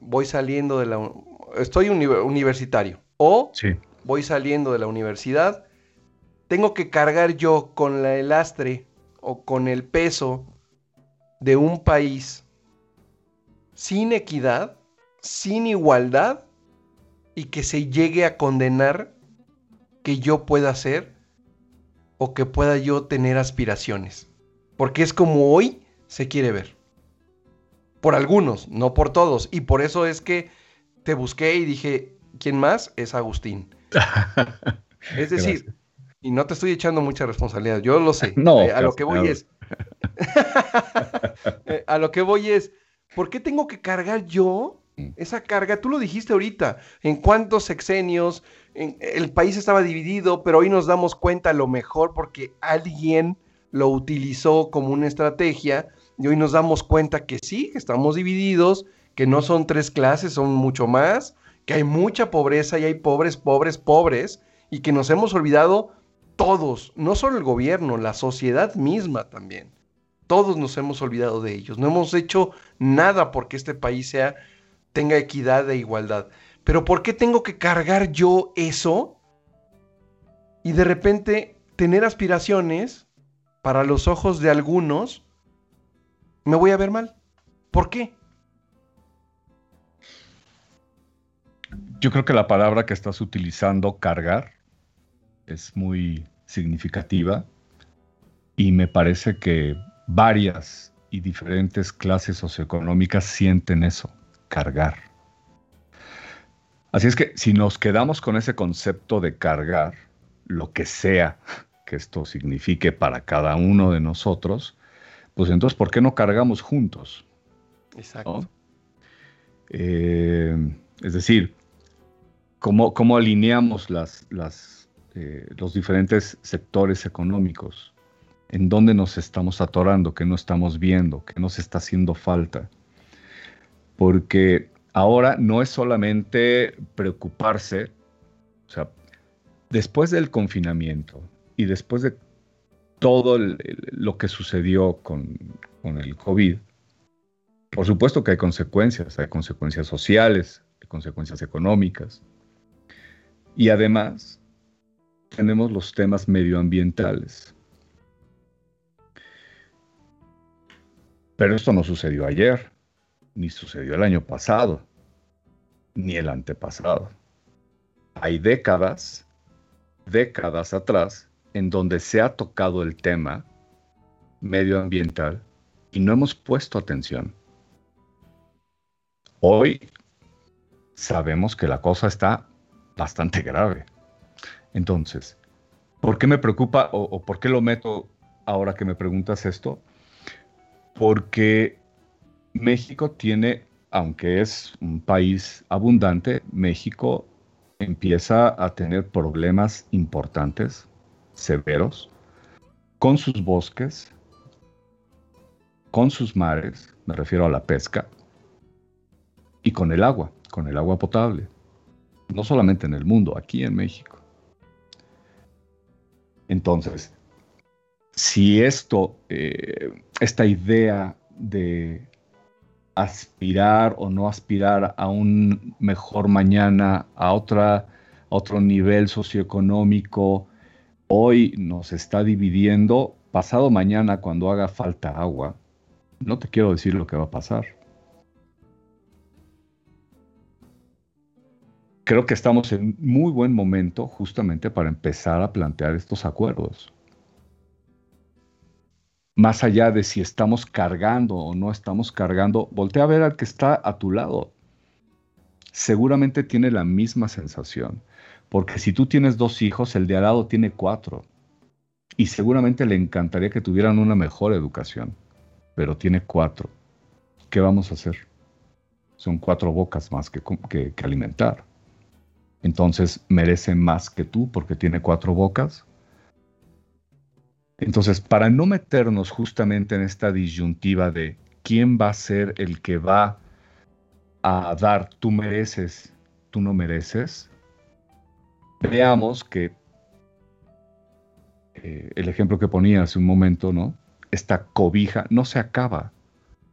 voy saliendo de la... Estoy universitario o voy saliendo de la universidad, tengo que cargar yo con la, el lastre o con el peso de un país sin equidad, sin igualdad y que se llegue a condenar que yo pueda ser o que pueda yo tener aspiraciones. Porque es como hoy se quiere ver. Por algunos, no por todos. Y por eso es que te busqué y dije, ¿quién más? Es Agustín. [laughs] es decir, y no te estoy echando mucha responsabilidad, yo lo sé. [laughs] No, eh, a lo que voy es. [laughs] Eh, a lo que voy es, ¿por qué tengo que cargar yo mm. esa carga? Tú lo dijiste ahorita, en cuántos sexenios el país estaba dividido, pero hoy nos damos cuenta a lo mejor porque alguien lo utilizó como una estrategia y hoy nos damos cuenta que sí, que estamos divididos, que no son tres clases, son mucho más, que hay mucha pobreza y hay pobres, pobres, pobres, y que nos hemos olvidado todos, no solo el gobierno, la sociedad misma también. Todos nos hemos olvidado de ellos. No hemos hecho nada porque este país sea, tenga equidad e igualdad. Pero ¿por qué tengo que cargar yo eso? Y de repente tener aspiraciones para los ojos de algunos, me voy a ver mal. ¿Por qué? Yo creo que la palabra que estás utilizando, cargar, es muy significativa y me parece que varias y diferentes clases socioeconómicas sienten eso, cargar. Así es que si nos quedamos con ese concepto de cargar, lo que sea que esto signifique para cada uno de nosotros, pues entonces, ¿por qué no cargamos juntos? Exacto. Eh, es decir, ¿cómo, cómo alineamos las, las eh, los diferentes sectores económicos, en dónde nos estamos atorando, qué no estamos viendo, qué nos está haciendo falta. Porque ahora no es solamente preocuparse, o sea, después del confinamiento y después de todo lo que sucedió con, con el COVID, por supuesto que hay consecuencias, hay consecuencias sociales, hay consecuencias económicas. Y además, tenemos los temas medioambientales. Pero esto no sucedió ayer, ni sucedió el año pasado, ni el antepasado. Hay décadas, décadas atrás, en donde se ha tocado el tema medioambiental y no hemos puesto atención. Hoy sabemos que la cosa está bastante grave. Entonces, ¿por qué me preocupa o, por qué lo meto ahora que me preguntas esto? Porque México tiene, aunque es un país abundante, México empieza a tener problemas importantes, severos, con sus bosques, con sus mares, me refiero a la pesca, y con el agua, con el agua potable. No solamente en el mundo, aquí en México. Entonces, si esto, eh, esta idea de aspirar o no aspirar a un mejor mañana, a, otra, otro nivel socioeconómico, hoy nos está dividiendo, pasado mañana cuando haga falta agua, no te quiero decir lo que va a pasar. Creo que estamos en muy buen momento justamente para empezar a plantear estos acuerdos. Más allá de si estamos cargando o no estamos cargando, voltea a ver al que está a tu lado. Seguramente tiene la misma sensación, porque si tú tienes dos hijos, el de al lado tiene cuatro. Y seguramente le encantaría que tuvieran una mejor educación, pero tiene cuatro. ¿Qué vamos a hacer? Son cuatro bocas más que, que, que alimentar entonces merece más que tú porque tiene cuatro bocas. Entonces, para no meternos justamente en esta disyuntiva de quién va a ser el que va a dar tú mereces, tú no mereces, veamos que eh, el ejemplo que ponía hace un momento, ¿no? Esta cobija no se acaba,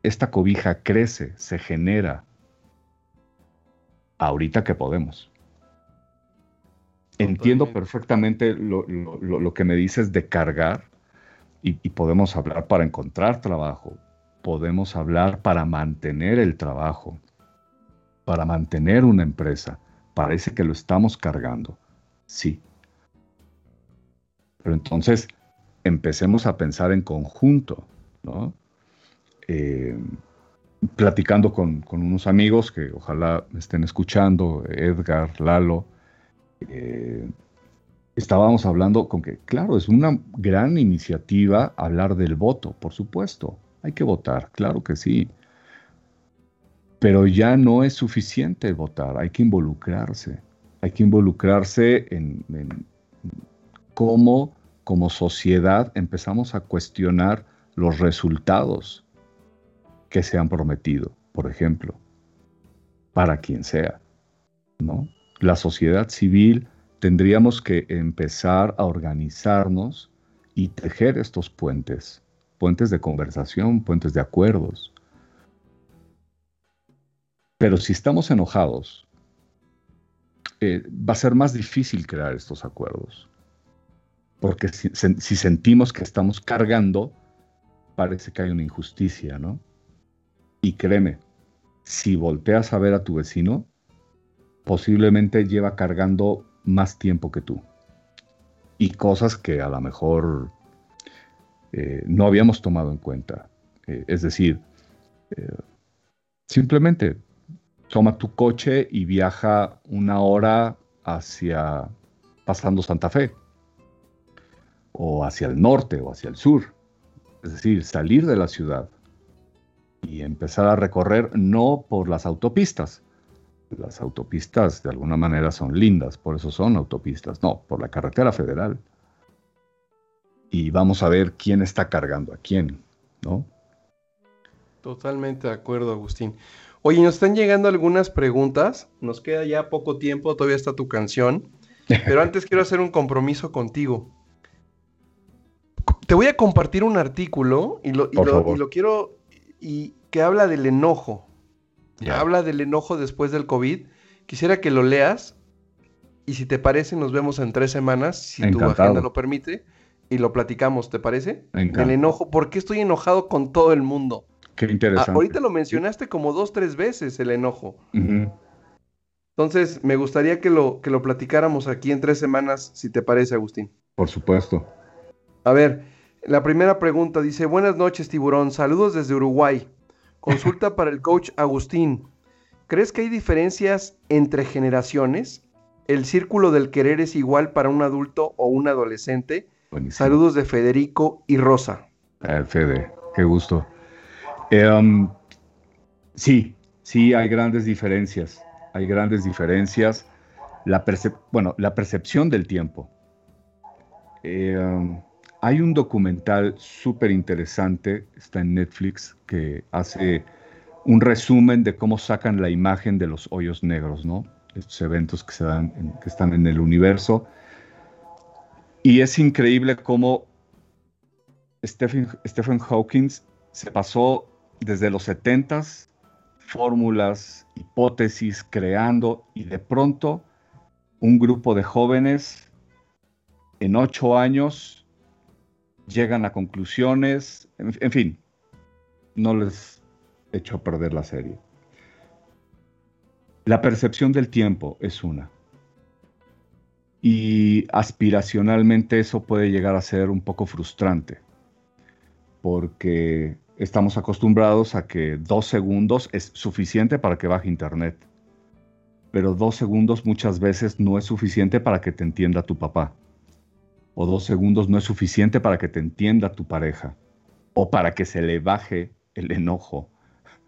esta cobija crece, se genera. Ahorita que podemos. Entiendo perfectamente lo, que me dices de cargar y, podemos hablar para encontrar trabajo, podemos hablar para mantener el trabajo, para mantener una empresa. Parece que lo estamos cargando, sí. Pero entonces empecemos a pensar en conjunto, ¿no? Eh, platicando con, unos amigos que ojalá me estén escuchando, Edgar, Lalo, eh, estábamos hablando con que, claro, es una gran iniciativa hablar del voto, por supuesto, hay que votar, claro que sí, pero ya no es suficiente votar, hay que involucrarse, hay que involucrarse en cómo como sociedad empezamos a cuestionar los resultados que se han prometido, por ejemplo, para quien sea, ¿no? La sociedad civil tendríamos que empezar a organizarnos y tejer estos puentes, puentes de conversación, puentes de acuerdos. Pero si estamos enojados, eh, va a ser más difícil crear estos acuerdos. Porque si, si sentimos que estamos cargando, parece que hay una injusticia, ¿no? Y créeme, si volteas a ver a tu vecino, posiblemente lleva cargando más tiempo que tú. Y cosas que a lo mejor eh, no habíamos tomado en cuenta. Eh, es decir, eh, simplemente toma tu coche y viaja una hora hacia pasando Santa Fe, o hacia el norte o hacia el sur. Es decir, salir de la ciudad y empezar a recorrer no por las autopistas. Las autopistas de alguna manera son lindas, por eso son autopistas, no, por la carretera federal. Y vamos a ver quién está cargando a quién, ¿no? Totalmente de acuerdo, Agustín. Oye, nos están llegando algunas preguntas. Nos queda ya poco tiempo, todavía está tu canción. Pero antes quiero hacer un compromiso contigo. Te voy a compartir un artículo y lo, y lo quiero y que habla del enojo. Habla del enojo después del COVID. Quisiera que lo leas y si te parece nos vemos en tres semanas, si tu agenda lo permite, y lo platicamos, ¿te parece? El enojo, ¿por qué estoy enojado con todo el mundo? Qué interesante. ahorita lo mencionaste como dos, tres veces el enojo. Entonces, me gustaría que lo, que lo platicáramos aquí en tres semanas, si te parece, Agustín. Por supuesto. A ver, la primera pregunta dice, buenas noches tiburón, saludos desde Uruguay. Consulta [laughs] para el coach Agustín. ¿Crees que hay diferencias entre generaciones? ¿El círculo del querer es igual para un adulto o un adolescente? Saludos de Federico y Rosa. Eh, Fede, qué gusto. Em, sí, sí, hay grandes diferencias. Hay grandes diferencias. La bueno, la percepción del tiempo. Eh, hay un documental súper interesante, está en Netflix, que hace un resumen de cómo sacan la imagen de los hoyos negros, ¿no? Estos eventos que, se dan que están en el universo. Y es increíble cómo Stephen, Stephen Hawking se pasó desde los 70s, fórmulas, hipótesis, creando, y de pronto un grupo de jóvenes en ocho años llegan a conclusiones, en, fin, no les echo a perder la serie. La percepción del tiempo es una. Y aspiracionalmente eso puede llegar a ser un poco frustrante, porque estamos acostumbrados a que dos segundos es suficiente para que baje Internet, pero dos segundos muchas veces no es suficiente para que te entienda tu papá o dos segundos no es suficiente para que te entienda tu pareja o para que se le baje el enojo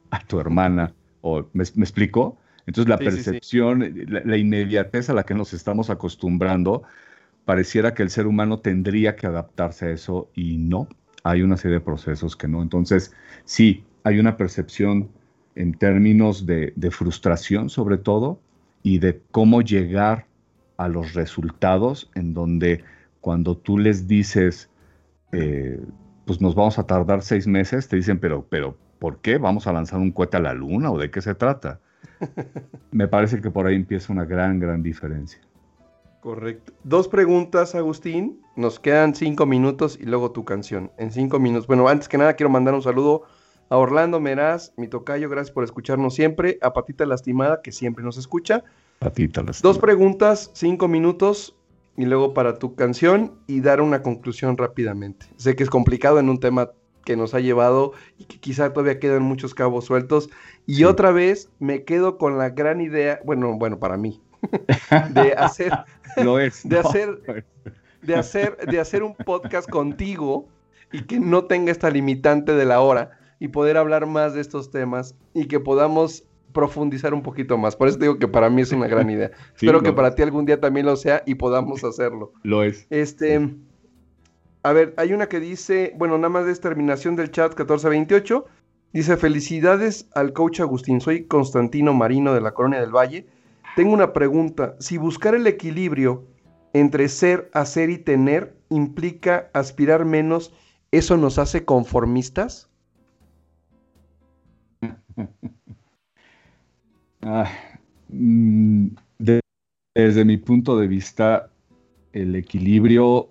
a tu hermana. O, ¿me, explicó? Entonces la percepción, La, inmediatez a la que nos estamos acostumbrando, pareciera que el ser humano tendría que adaptarse a eso y no, hay una serie de procesos que no. Entonces, sí, hay una percepción en términos de, de frustración sobre todo y de cómo llegar a los resultados en donde cuando tú les dices, eh, pues nos vamos a tardar seis meses, te dicen, pero, pero, ¿por qué? ¿Vamos a lanzar un cohete a la luna o de qué se trata? [laughs] Me parece que por ahí empieza una gran, gran diferencia. Correcto. Dos preguntas, Agustín. Nos quedan cinco minutos y luego tu canción. En cinco minutos. Bueno, antes que nada quiero mandar un saludo a Orlando Meraz, mi tocayo, gracias por escucharnos siempre. A Patita Lastimada, que siempre nos escucha. Patita Lastimada. Dos preguntas, cinco minutos y luego para tu canción y dar una conclusión rápidamente. Sé que es complicado en un tema que nos ha llevado y que quizá todavía quedan muchos cabos sueltos. Y otra vez me quedo con la gran idea, bueno, bueno, para mí, [laughs] de hacer, [laughs] Lo es. de hacer, [laughs] de hacer, de hacer un podcast contigo y que no tenga esta limitante de la hora y poder hablar más de estos temas y que podamos profundizar un poquito más. Por eso digo que para mí es una gran idea. [laughs] Sí, Espero que para ti algún día también lo sea y podamos hacerlo. Lo es. Este, a ver, hay una que dice, bueno, nada más de terminación del chat 1428. Dice, felicidades al coach Agustín, soy Constantino Marino de la Colonia del Valle. Tengo una pregunta, si buscar el equilibrio entre ser, hacer y tener implica aspirar menos, ¿eso nos hace conformistas? [laughs] Ah, mm, de- desde mi punto de vista, el equilibrio,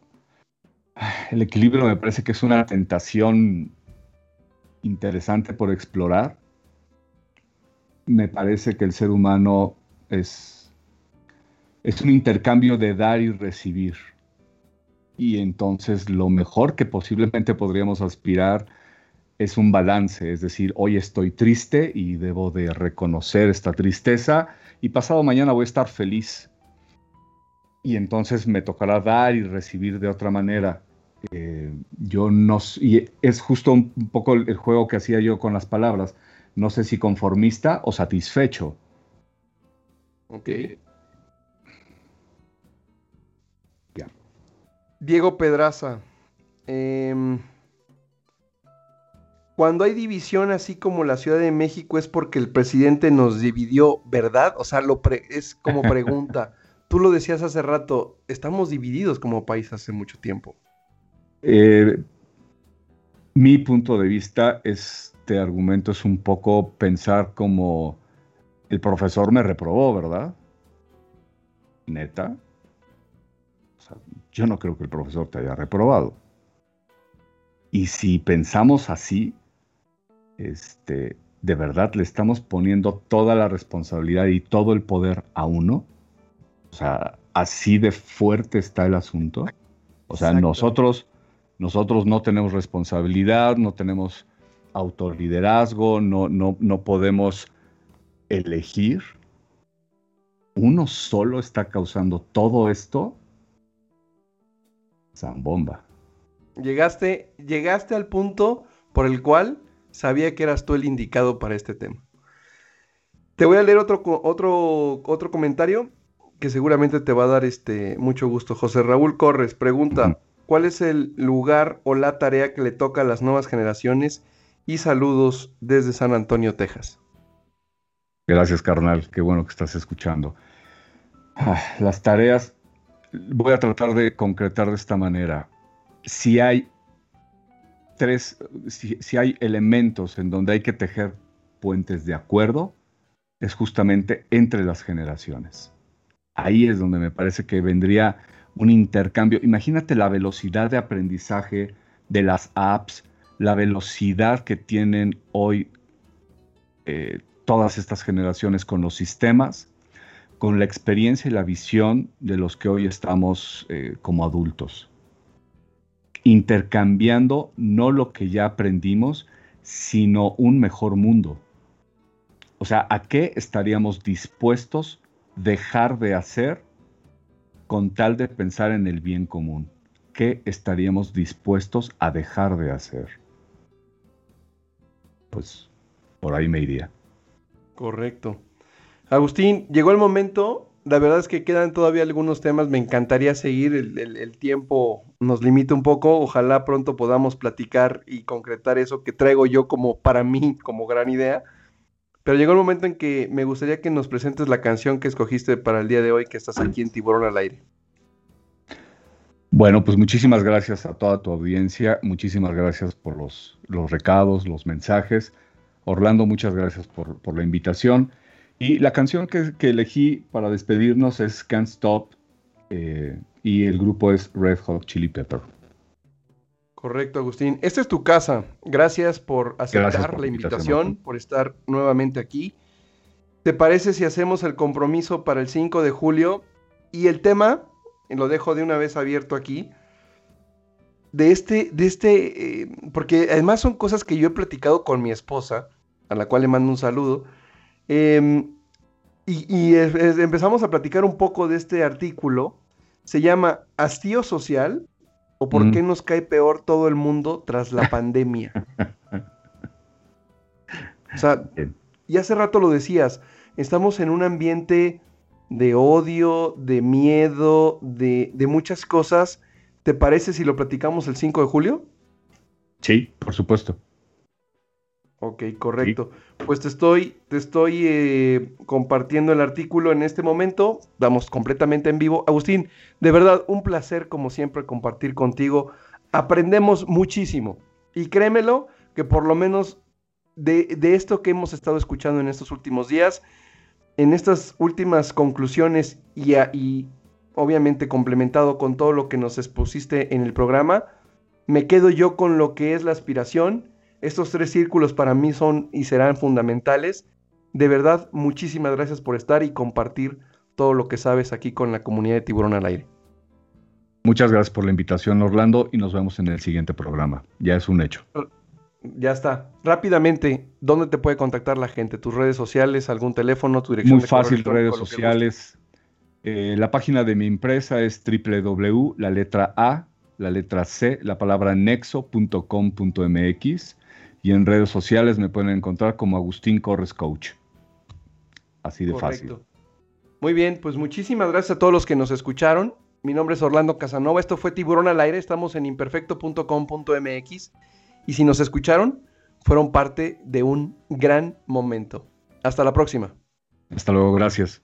el equilibrio me parece que es una tentación interesante por explorar. Me parece que el ser humano es, es un intercambio de dar y recibir. Y entonces lo mejor que posiblemente podríamos aspirar es un balance, es decir, hoy estoy triste y debo de reconocer esta tristeza y pasado mañana voy a estar feliz. Y entonces me tocará dar y recibir de otra manera. Eh, yo no, y es justo un, un poco el, juego que hacía yo con las palabras. No sé si conformista o satisfecho. Ok. Ya. Diego Pedraza. em, cuando hay división así como la Ciudad de México es porque el presidente nos dividió, ¿verdad? O sea, lo pre- es como pregunta. [laughs] Tú lo decías hace rato, estamos divididos como país hace mucho tiempo. Eh, mi punto de vista, este argumento es un poco pensar como el profesor me reprobó, ¿verdad? Neta. O sea, yo no creo que el profesor te haya reprobado. Y si pensamos así, este, de verdad le estamos poniendo toda la responsabilidad y todo el poder a uno. O sea, así de fuerte está el asunto. O sea, Exacto. nosotros, nosotros no tenemos responsabilidad, no tenemos autoliderazgo, no, no, no podemos elegir. Uno solo está causando todo esto. Zambomba. Llegaste, llegaste al punto por el cual sabía que eras tú el indicado para este tema. Te voy a leer otro, otro, otro comentario que seguramente te va a dar este, mucho gusto. José Raúl Corres pregunta. ¿cuál es el lugar o la tarea que le toca a las nuevas generaciones? Y saludos desde San Antonio, Texas. Gracias, carnal. Qué bueno que estás escuchando. Ah, Las tareas, voy a tratar de concretar de esta manera. Si hay si hay elementos en donde hay que tejer puentes de acuerdo, es justamente entre las generaciones. Ahí es donde me parece que vendría un intercambio. Imagínate la velocidad de aprendizaje de las apps, la velocidad que tienen hoy eh, todas estas generaciones con los sistemas, con la experiencia y la visión de los que hoy estamos eh, como adultos. Intercambiando no lo que ya aprendimos, sino un mejor mundo. O sea, ¿a qué estaríamos dispuestos dejar de hacer con tal de pensar en el bien común? ¿Qué estaríamos dispuestos a dejar de hacer? Pues por ahí me iría. Correcto. Agustín, llegó el momento. La verdad es que quedan todavía algunos temas. Me encantaría seguir. El, tiempo nos limita un poco. Ojalá pronto podamos platicar y concretar eso que traigo yo como para mí, como gran idea. Pero llegó el momento en que me gustaría que nos presentes la canción que escogiste para el día de hoy, que estás aquí en Tiburón al aire. Bueno, pues muchísimas gracias a toda tu audiencia, muchísimas gracias por los, los recados, los mensajes. Orlando, muchas gracias por, por la invitación. Y la canción que, que, elegí para despedirnos es Can't Stop eh, y el grupo es Red Hot Chili Pepper. Correcto, Agustín. Esta es tu casa. Gracias por aceptar la invitación, por estar nuevamente aquí. ¿Te parece si hacemos el compromiso para el 5 de julio? Y el tema, lo dejo de una vez abierto aquí, de este, de este, eh, porque además son cosas que yo he platicado con mi esposa, a la cual le mando un saludo, em, y, empezamos a platicar un poco de este artículo, se llama Hastío Social o por mm. qué nos cae peor todo el mundo tras la [laughs] pandemia. o sea, y hace rato lo decías, estamos en un ambiente de odio, de miedo, de, muchas cosas. ¿Te parece si lo platicamos el 5 de julio? Sí, por supuesto. Ok, correcto. Pues te estoy, te estoy eh, compartiendo el artículo en este momento. Vamos completamente en vivo. Agustín, de verdad, un placer como siempre compartir contigo. Aprendemos muchísimo. Y créemelo que por lo menos de, de esto que hemos estado escuchando en estos últimos días, en estas últimas conclusiones y, obviamente complementado con todo lo que nos expusiste en el programa, me quedo yo con lo que es la aspiración. Estos tres círculos para mí son y serán fundamentales. De verdad, muchísimas gracias por estar y compartir todo lo que sabes aquí con la comunidad de Tiburón al Aire. Muchas gracias por la invitación, Orlando, y nos vemos en el siguiente programa. Ya es un hecho. Ya está. Rápidamente, ¿dónde te puede contactar la gente? ¿Tus redes sociales, algún teléfono, tu dirección? Muy fácil, redes sociales. Eh, la página de mi empresa es www, la letra A, la letra C, la palabra nexo.com.mx y en redes sociales me pueden encontrar como Agustín Corres Coach. Así de fácil. Muy bien, pues muchísimas gracias a todos los que nos escucharon. Mi nombre es Orlando Casanova. Esto fue Tiburón al Aire. Estamos en imperfecto.com.mx. Y si nos escucharon, fueron parte de un gran momento. Hasta la próxima. Hasta luego, gracias.